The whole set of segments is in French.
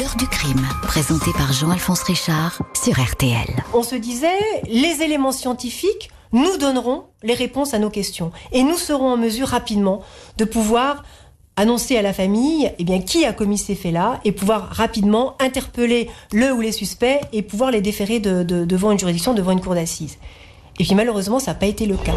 L'heure du crime, présenté par Jean-Alphonse Richard sur RTL. On se disait, les éléments scientifiques nous donneront les réponses à nos questions. Et nous serons en mesure rapidement de pouvoir annoncer à la famille eh bien, qui a commis ces faits-là et pouvoir rapidement interpeller le ou les suspects et pouvoir les déférer devant une juridiction, devant une cour d'assises. Et puis malheureusement, ça n'a pas été le cas.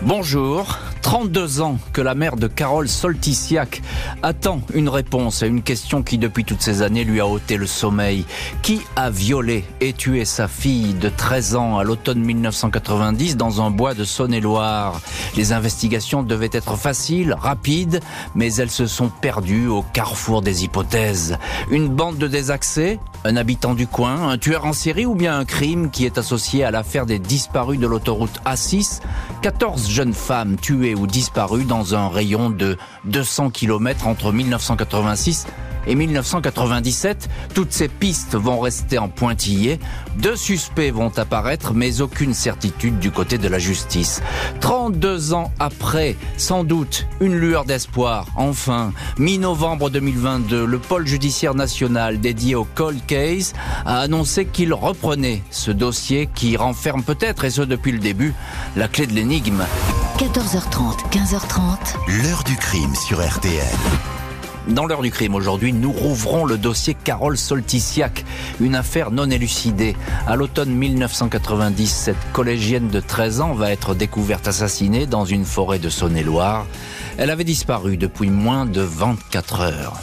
Bonjour, 32 ans que la mère de Carole Solticiac attend une réponse à une question qui depuis toutes ces années lui a ôté le sommeil. Qui a violé et tué sa fille de 13 ans à l'automne 1990 dans un bois de Saône-et-Loire? Les investigations devaient être faciles, rapides, mais elles se sont perdues au carrefour des hypothèses. Une bande de désaccès Un habitant du coin Un tueur en série ou bien un crime qui est associé à l'affaire des disparus de l'autoroute A6 14 jeunes femmes tuées ou disparu dans un rayon de 200 km entre 1986 et 1997. Toutes ces pistes vont rester en pointillé. Deux suspects vont apparaître, mais aucune certitude du côté de la justice. 32 ans après, sans doute, une lueur d'espoir. Enfin, mi-novembre 2022, le pôle judiciaire national dédié au cold case a annoncé qu'il reprenait ce dossier qui renferme peut-être, et ce depuis le début, la clé de l'énigme. 14h30, 15h30. L'heure du crime sur RTL. Dans l'heure du crime aujourd'hui, nous rouvrons le dossier Carole Solticiac, une affaire non élucidée. À l'automne 1990, cette collégienne de 13 ans va être découverte assassinée dans une forêt de Saône-et-Loire. Elle avait disparu depuis moins de 24 heures.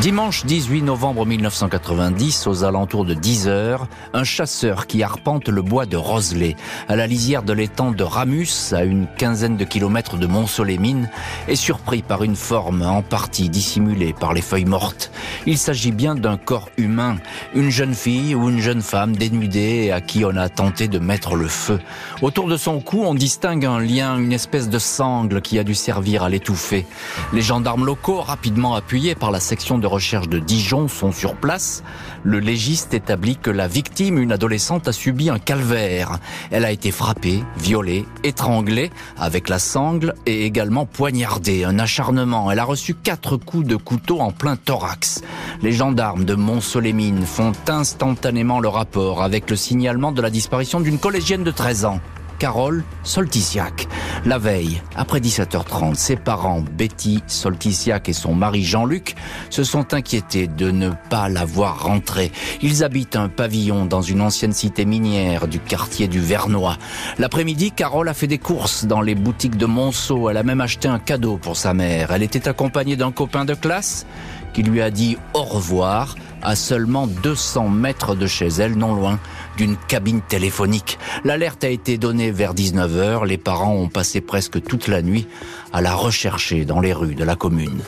Dimanche 18 novembre 1990, aux alentours de 10 heures, un chasseur qui arpente le bois de Roselay, à la lisière de l'étang de Ramus, à une quinzaine de kilomètres de Mont-Solémine, est surpris par une forme en partie dissimulée par les feuilles mortes. Il s'agit bien d'un corps humain, une jeune fille ou une jeune femme dénudée à qui on a tenté de mettre le feu. Autour de son cou, on distingue un lien, une espèce de sangle qui a dû servir à l'étouffer. Les gendarmes locaux, rapidement appuyés par la section de recherche de Dijon sont sur place. Le légiste établit que la victime, une adolescente, a subi un calvaire. Elle a été frappée, violée, étranglée avec la sangle et également poignardée. Un acharnement. Elle a reçu quatre coups de couteau en plein thorax. Les gendarmes de Mont-Solémine font instantanément le rapport avec le signalement de la disparition d'une collégienne de 13 ans. Carole Solticiac. La veille, après 17h30, ses parents, Betty Solticiac et son mari Jean-Luc, se sont inquiétés de ne pas la voir rentrer. Ils habitent un pavillon dans une ancienne cité minière du quartier du Vernois. L'après-midi, Carole a fait des courses dans les boutiques de Monceau. Elle a même acheté un cadeau pour sa mère. Elle était accompagnée d'un copain de classe qui lui a dit au revoir à seulement 200 mètres de chez elle, non loin d'une cabine téléphonique. L'alerte a été donnée vers 19h. Les parents ont passé presque toute la nuit à la rechercher dans les rues de la commune.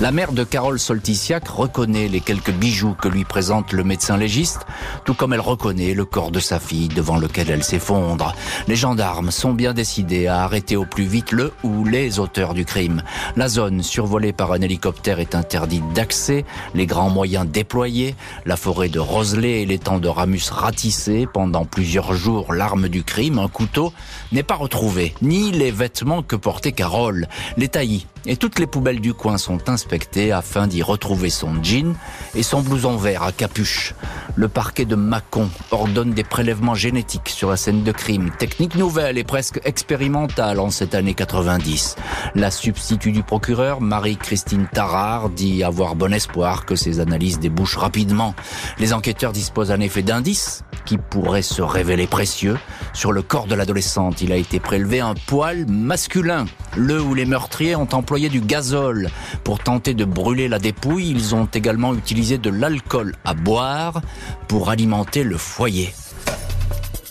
La mère de Carole Solticiac reconnaît les quelques bijoux que lui présente le médecin légiste, tout comme elle reconnaît le corps de sa fille devant lequel elle s'effondre. Les gendarmes sont bien décidés à arrêter au plus vite le ou les auteurs du crime. La zone survolée par un hélicoptère est interdite d'accès, les grands moyens déployés, la forêt de Roselay et l'étang de Ramus ratissés pendant plusieurs jours. L'arme du crime, un couteau, n'est pas retrouvée, ni les vêtements que portait Carole. Les taillis et toutes les poubelles du coin sont inspectées afin d'y retrouver son jean et son blouson vert à capuche. Le parquet de Mâcon ordonne des prélèvements génétiques sur la scène de crime, technique nouvelle et presque expérimentale en cette année 90. La substitut du procureur, Marie-Christine Tarard, dit avoir bon espoir que ces analyses débouchent rapidement. Les enquêteurs disposent en effet d'indices qui pourraient se révéler précieux. Sur le corps de l'adolescente, il a été prélevé un poil masculin, le où les meurtriers ont employé du gazole pour tenter de brûler la dépouille. Ils ont également utilisé de l'alcool à boire pour alimenter le foyer.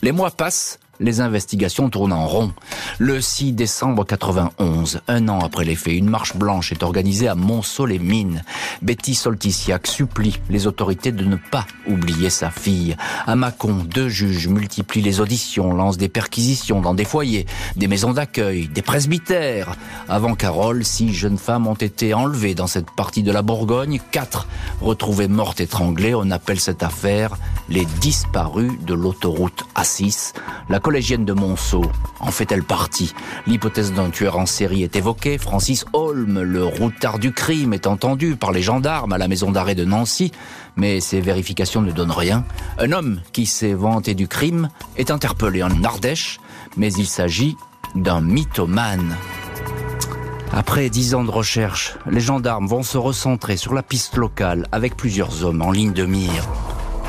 Les mois passent les investigations tournent en rond. Le 6 décembre 91, un an après les faits, une marche blanche est organisée à Monceau-les-Mines. Betty Solticiac supplie les autorités de ne pas oublier sa fille. À Mâcon, deux juges multiplient les auditions, lancent des perquisitions dans des foyers, des maisons d'accueil, des presbytères. Avant Carole, six jeunes femmes ont été enlevées dans cette partie de la Bourgogne, quatre retrouvées mortes étranglées. On appelle cette affaire les disparus de l'autoroute A6. La collégienne de Monceau en fait-elle partie? L'hypothèse d'un tueur en série est évoquée. Francis Holm, le routard du crime, est entendu par les gendarmes à la maison d'arrêt de Nancy, mais ces vérifications ne donnent rien. Un homme qui s'est vanté du crime est interpellé en Ardèche, mais il s'agit d'un mythomane. Après dix ans de recherche, les gendarmes vont se recentrer sur la piste locale avec plusieurs hommes en ligne de mire.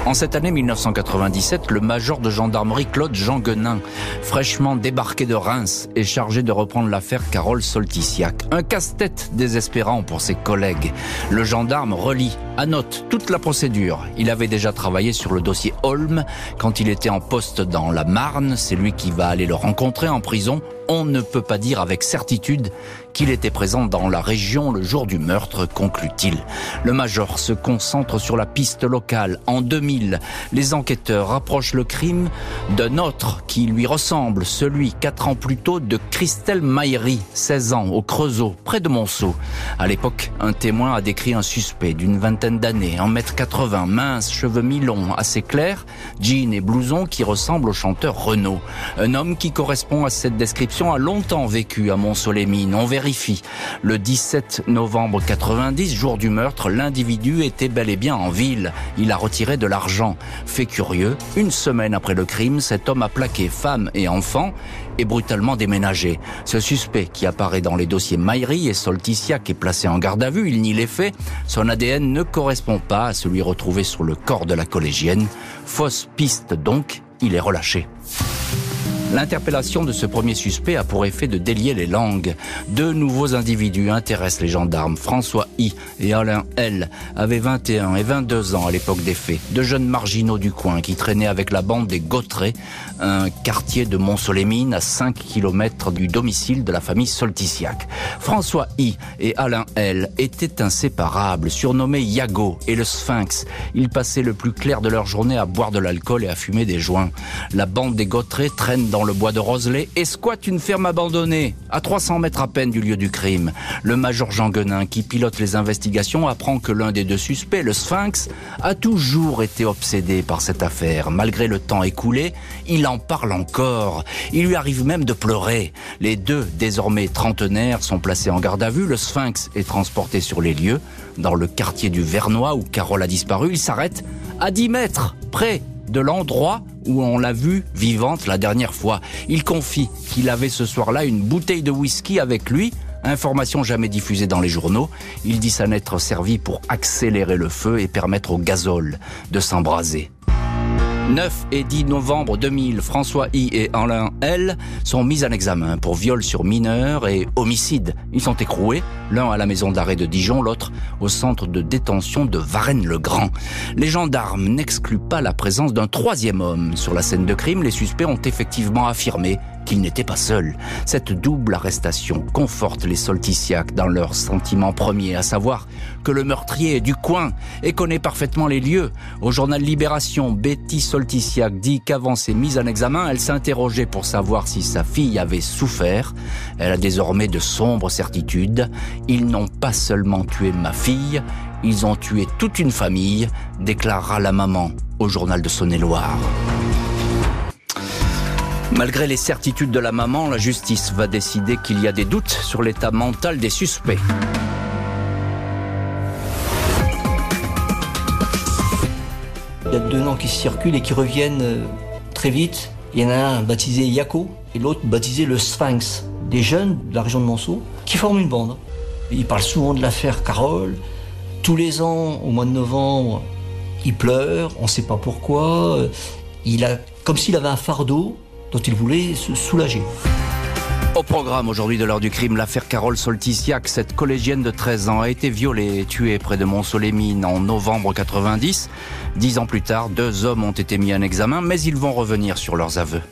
En cette année 1997, le major de gendarmerie Claude Jean Guenin, fraîchement débarqué de Reims, est chargé de reprendre l'affaire Carole Solticiac. Un casse-tête désespérant pour ses collègues. Le gendarme relie, annote toute la procédure. Il avait déjà travaillé sur le dossier Holm quand il était en poste dans la Marne. C'est lui qui va aller le rencontrer en prison on ne peut pas dire avec certitude qu'il était présent dans la région le jour du meurtre, conclut-il. Le major se concentre sur la piste locale. En 2000, les enquêteurs rapprochent le crime d'un autre qui lui ressemble, celui quatre ans plus tôt de Christelle Maillery, 16 ans, au Creusot, près de Monceau. À l'époque, un témoin a décrit un suspect d'une vingtaine d'années, 1 mètre 80, mince, cheveux mi-longs, assez clairs, jean et blouson qui ressemble au chanteur Renaud. Un homme qui correspond à cette description a longtemps vécu à. On Le 17 novembre 90, jour du meurtre, l'individu était bel et bien en ville. Il a retiré de l'argent. Fait curieux, une semaine après le crime, cet homme a plaqué femme et enfant et brutalement déménagé. Ce suspect qui apparaît dans les dossiers Maillery et Solticiac est placé en garde à vue. Il nie les faits. Son ADN ne correspond pas à celui retrouvé sur le corps de la collégienne. Fausse piste donc, il est relâché. L'interpellation de ce premier suspect a pour effet de délier les langues. Deux nouveaux individus intéressent les gendarmes. François I et Alain L avaient 21 et 22 ans à l'époque des faits. Deux jeunes marginaux du coin qui traînaient avec la bande des Gautrets, un quartier de Mont-Solémine à 5 km du domicile de la famille Solticiac. François I et Alain L étaient inséparables, surnommés Yago et le Sphinx. Ils passaient le plus clair de leur journée à boire de l'alcool et à fumer des joints. La bande des Gautrets traîne dans dans le bois de Roselay et une ferme abandonnée, à 300 mètres à peine du lieu du crime. Le major Jean Guenin, qui pilote les investigations, apprend que l'un des deux suspects, le Sphinx, a toujours été obsédé par cette affaire. Malgré le temps écoulé, il en parle encore. Il lui arrive même de pleurer. Les deux, désormais trentenaires, sont placés en garde à vue. Le Sphinx est transporté sur les lieux. Dans le quartier du Vernois où Carole a disparu, il s'arrête à 10 mètres, près de l'endroit où on l'a vue vivante la dernière fois. Il confie qu'il avait ce soir-là une bouteille de whisky avec lui, information jamais diffusée dans les journaux. Il dit s'en être servi pour accélérer le feu et permettre au gazole de s'embraser. 9 et 10 novembre 2000, François I et Alain L sont mis en examen pour viol sur mineur et homicide. Ils sont écroués, l'un à la maison d'arrêt de Dijon, l'autre au centre de détention de Varennes-le-Grand. Les gendarmes n'excluent pas la présence d'un troisième homme. Sur la scène de crime, les suspects ont effectivement affirmé qu'il n'était pas seul. Cette double arrestation conforte les solticiaques dans leur sentiment premier, à savoir que le meurtrier est du coin et connaît parfaitement les lieux. Au journal Libération, Betty Solticiac dit qu'avant ses mises en examen, elle s'interrogeait pour savoir si sa fille avait souffert. Elle a désormais de sombres certitudes. Ils n'ont pas seulement tué ma fille, ils ont tué toute une famille, déclarera la maman au journal de Saône-et-Loire. Malgré les certitudes de la maman, la justice va décider qu'il y a des doutes sur l'état mental des suspects. Il y a deux noms qui circulent et qui reviennent euh, très vite. Il y en a un baptisé Yako et l'autre baptisé le Sphinx. Des jeunes de la région de Monceau qui forment une bande. Ils parlent souvent de l'affaire Carole. Tous les ans, au mois de novembre, il pleure, on ne sait pas pourquoi. Il a comme s'il avait un fardeau dont il voulait se soulager. Au programme aujourd'hui de l'heure du crime, l'affaire Carole Solticiac, cette collégienne de 13 ans a été violée et tuée près de Mont-Solémine en novembre 90. Dix ans plus tard, deux hommes ont été mis en examen, mais ils vont revenir sur leurs aveux.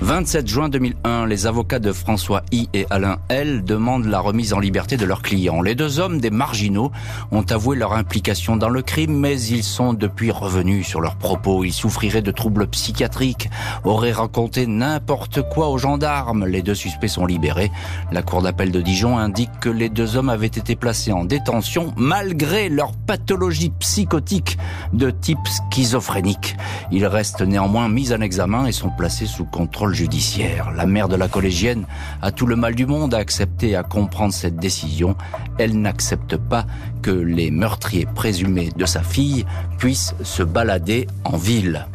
27 juin 2001, les avocats de François I et Alain L demandent la remise en liberté de leurs clients. Les deux hommes, des marginaux, ont avoué leur implication dans le crime, mais ils sont depuis revenus sur leurs propos. Ils souffriraient de troubles psychiatriques, auraient raconté n'importe quoi aux gendarmes. Les deux suspects sont libérés. La cour d'appel de Dijon indique que les deux hommes avaient été placés en détention malgré leur pathologie psychotique de type schizophrénique. Ils restent néanmoins mis en examen et sont placés sous contrôle judiciaire. La mère de la collégienne a tout le mal du monde à accepter à comprendre cette décision. Elle n'accepte pas que les meurtriers présumés de sa fille puissent se balader en ville.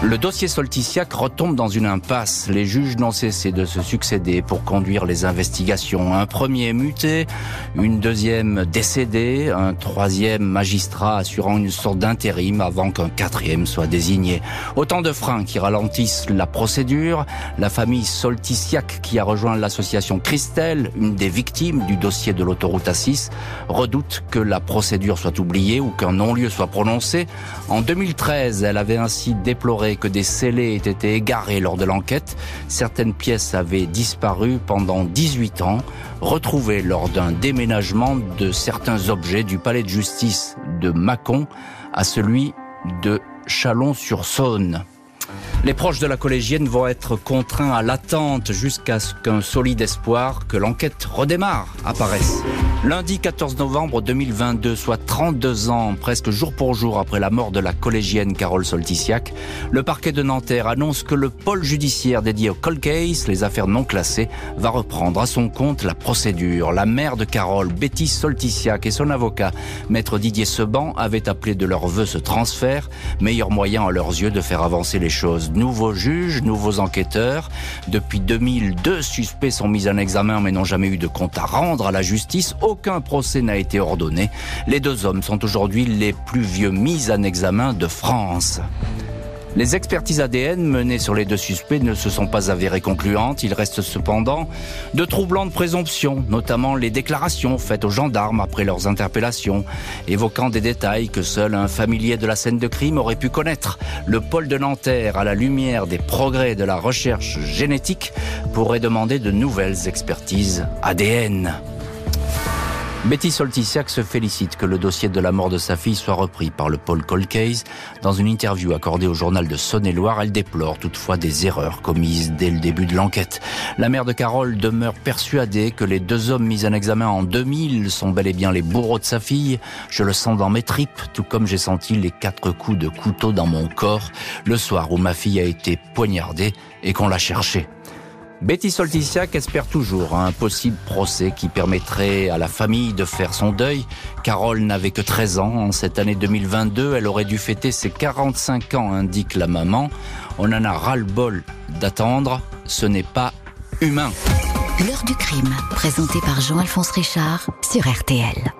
Le dossier Solticiac retombe dans une impasse. Les juges n'ont cessé de se succéder pour conduire les investigations. Un premier muté, une deuxième décédée, un troisième magistrat assurant une sorte d'intérim avant qu'un quatrième soit désigné. Autant de freins qui ralentissent la procédure. La famille Solticiac, qui a rejoint l'association Christelle, une des victimes du dossier de l'autoroute A6, redoute que la procédure soit oubliée ou qu'un non-lieu soit prononcé. En 2013, elle avait ainsi déploré que des scellés aient été égarés lors de l'enquête. Certaines pièces avaient disparu pendant 18 ans, retrouvées lors d'un déménagement de certains objets du palais de justice de Mâcon à celui de Chalon-sur-Saône. Les proches de la collégienne vont être contraints à l'attente jusqu'à ce qu'un solide espoir que l'enquête redémarre apparaisse. Lundi 14 novembre 2022, soit 32 ans, presque jour pour jour après la mort de la collégienne Carole Solticiac, le parquet de Nanterre annonce que le pôle judiciaire dédié au cold case, les affaires non classées, va reprendre à son compte la procédure. La mère de Carole, Betty Solticiac et son avocat, maître Didier Seban, avaient appelé de leur vœu ce transfert, meilleur moyen à leurs yeux de faire avancer les choses nouveaux juges, nouveaux enquêteurs. Depuis 2000, deux suspects sont mis en examen mais n'ont jamais eu de compte à rendre à la justice. Aucun procès n'a été ordonné. Les deux hommes sont aujourd'hui les plus vieux mis en examen de France. Les expertises ADN menées sur les deux suspects ne se sont pas avérées concluantes. Il reste cependant de troublantes présomptions, notamment les déclarations faites aux gendarmes après leurs interpellations, évoquant des détails que seul un familier de la scène de crime aurait pu connaître. Le pôle de Nanterre, à la lumière des progrès de la recherche génétique, pourrait demander de nouvelles expertises ADN. Betty Solticiac se félicite que le dossier de la mort de sa fille soit repris par le Paul Colcase. Dans une interview accordée au journal de Saône-et-Loire, elle déplore toutefois des erreurs commises dès le début de l'enquête. La mère de Carole demeure persuadée que les deux hommes mis en examen en 2000 sont bel et bien les bourreaux de sa fille. Je le sens dans mes tripes, tout comme j'ai senti les quatre coups de couteau dans mon corps le soir où ma fille a été poignardée et qu'on l'a cherchée. Betty Solticiac espère toujours un possible procès qui permettrait à la famille de faire son deuil. Carole n'avait que 13 ans. En cette année 2022, elle aurait dû fêter ses 45 ans, indique la maman. On en a ras-le-bol d'attendre. Ce n'est pas humain. L'heure du crime, présenté par Jean-Alphonse Richard sur RTL.